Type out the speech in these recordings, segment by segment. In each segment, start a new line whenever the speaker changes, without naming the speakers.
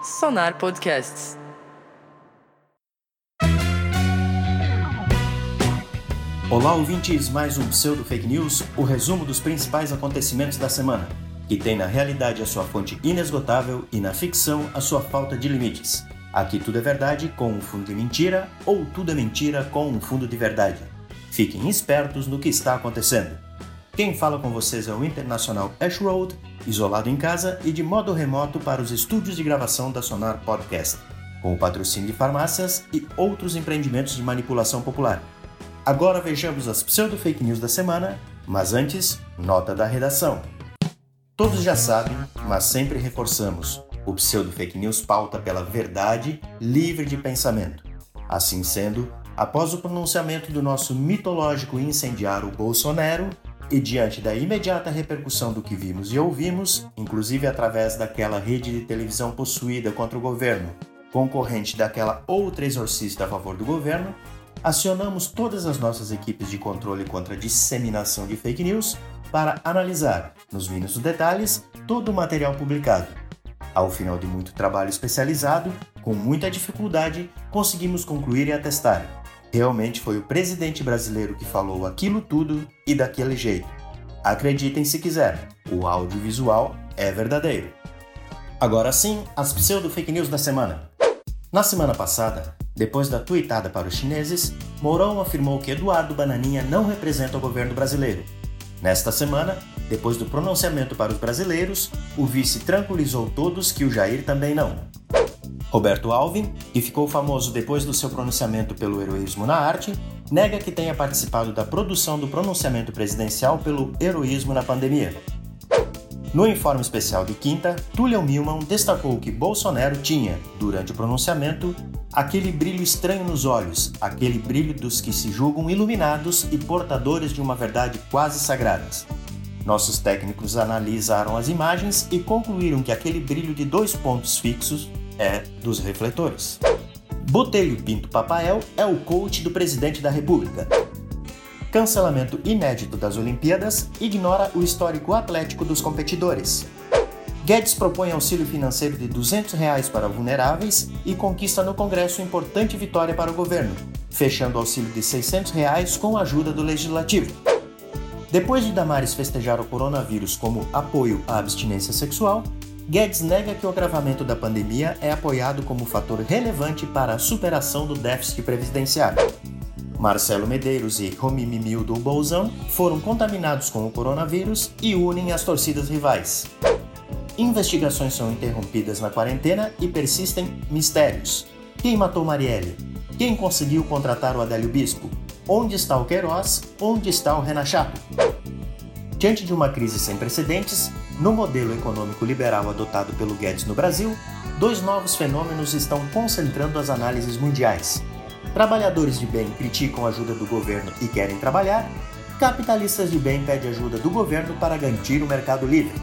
Sonar Podcasts.
Olá, ouvintes, mais um Pseudo Fake News, o resumo dos principais acontecimentos da semana, que tem na realidade a sua fonte inesgotável e na ficção a sua falta de limites. Aqui tudo é verdade com um fundo de mentira ou tudo é mentira com um fundo de verdade. Fiquem espertos no que está acontecendo. Quem fala com vocês é o internacional Ash Road, isolado em casa e de modo remoto para os estúdios de gravação da Sonar Podcast, com o patrocínio de farmácias e outros empreendimentos de manipulação popular. Agora vejamos as pseudo-fake news da semana, mas antes, nota da redação. Todos já sabem, mas sempre reforçamos: o pseudo-fake news pauta pela verdade livre de pensamento. Assim sendo, após o pronunciamento do nosso mitológico incendiário Bolsonaro, e diante da imediata repercussão do que vimos e ouvimos, inclusive através daquela rede de televisão possuída contra o governo, concorrente daquela outra exorcista a favor do governo, acionamos todas as nossas equipes de controle contra a disseminação de fake news para analisar, nos mínimos detalhes, todo o material publicado. Ao final de muito trabalho especializado, com muita dificuldade, conseguimos concluir e atestar. Realmente foi o presidente brasileiro que falou aquilo tudo e daquele jeito. Acreditem se quiser, o audiovisual é verdadeiro. Agora sim, as pseudo-fake news da semana. Na semana passada, depois da tuitada para os chineses, Mourão afirmou que Eduardo Bananinha não representa o governo brasileiro. Nesta semana, depois do pronunciamento para os brasileiros, o vice tranquilizou todos que o Jair também não. Roberto Alvin, que ficou famoso depois do seu pronunciamento pelo heroísmo na arte, nega que tenha participado da produção do pronunciamento presidencial pelo heroísmo na pandemia. No informe especial de quinta, Tullian Milman destacou que Bolsonaro tinha, durante o pronunciamento, aquele brilho estranho nos olhos, aquele brilho dos que se julgam iluminados e portadores de uma verdade quase sagrada. Nossos técnicos analisaram as imagens e concluíram que aquele brilho de dois pontos fixos é dos refletores. Botelho Pinto Papael é o coach do presidente da República. Cancelamento inédito das Olimpíadas ignora o histórico atlético dos competidores. Guedes propõe auxílio financeiro de 200 reais para vulneráveis e conquista no Congresso importante vitória para o governo, fechando o auxílio de 600 reais com a ajuda do Legislativo. Depois de Damares festejar o coronavírus como apoio à abstinência sexual, Guedes nega que o agravamento da pandemia é apoiado como fator relevante para a superação do déficit previdenciário. Marcelo Medeiros e Romimimildo Bolzão foram contaminados com o coronavírus e unem as torcidas rivais. Investigações são interrompidas na quarentena e persistem mistérios. Quem matou Marielle? Quem conseguiu contratar o Adélio Bispo? Onde está o Queiroz? Onde está o Renachato? Diante de uma crise sem precedentes, no modelo econômico liberal adotado pelo Guedes no Brasil, dois novos fenômenos estão concentrando as análises mundiais: Trabalhadores de bem criticam a ajuda do governo e querem trabalhar. Capitalistas de bem pedem ajuda do governo para garantir o mercado livre.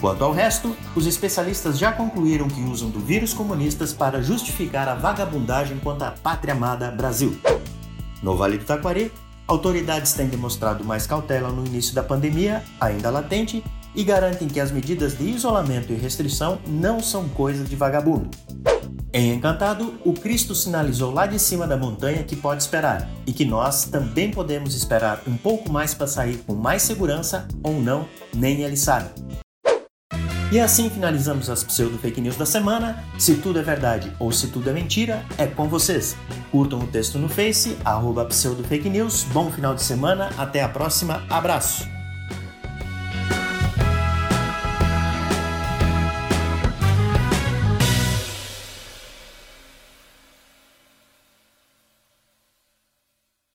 Quanto ao resto, os especialistas já concluíram que usam do vírus comunistas para justificar a vagabundagem contra a pátria amada Brasil. No Vale do Taquari, autoridades têm demonstrado mais cautela no início da pandemia, ainda latente, e garantem que as medidas de isolamento e restrição não são coisa de vagabundo. Em Encantado, o Cristo sinalizou lá de cima da montanha que pode esperar e que nós também podemos esperar um pouco mais para sair com mais segurança ou não, nem ele sabe. E assim finalizamos as pseudo fake news da semana. Se tudo é verdade ou se tudo é mentira, é com vocês. Curtam o texto no Face, arroba pseudo fake news. Bom final de semana, até a próxima, abraço!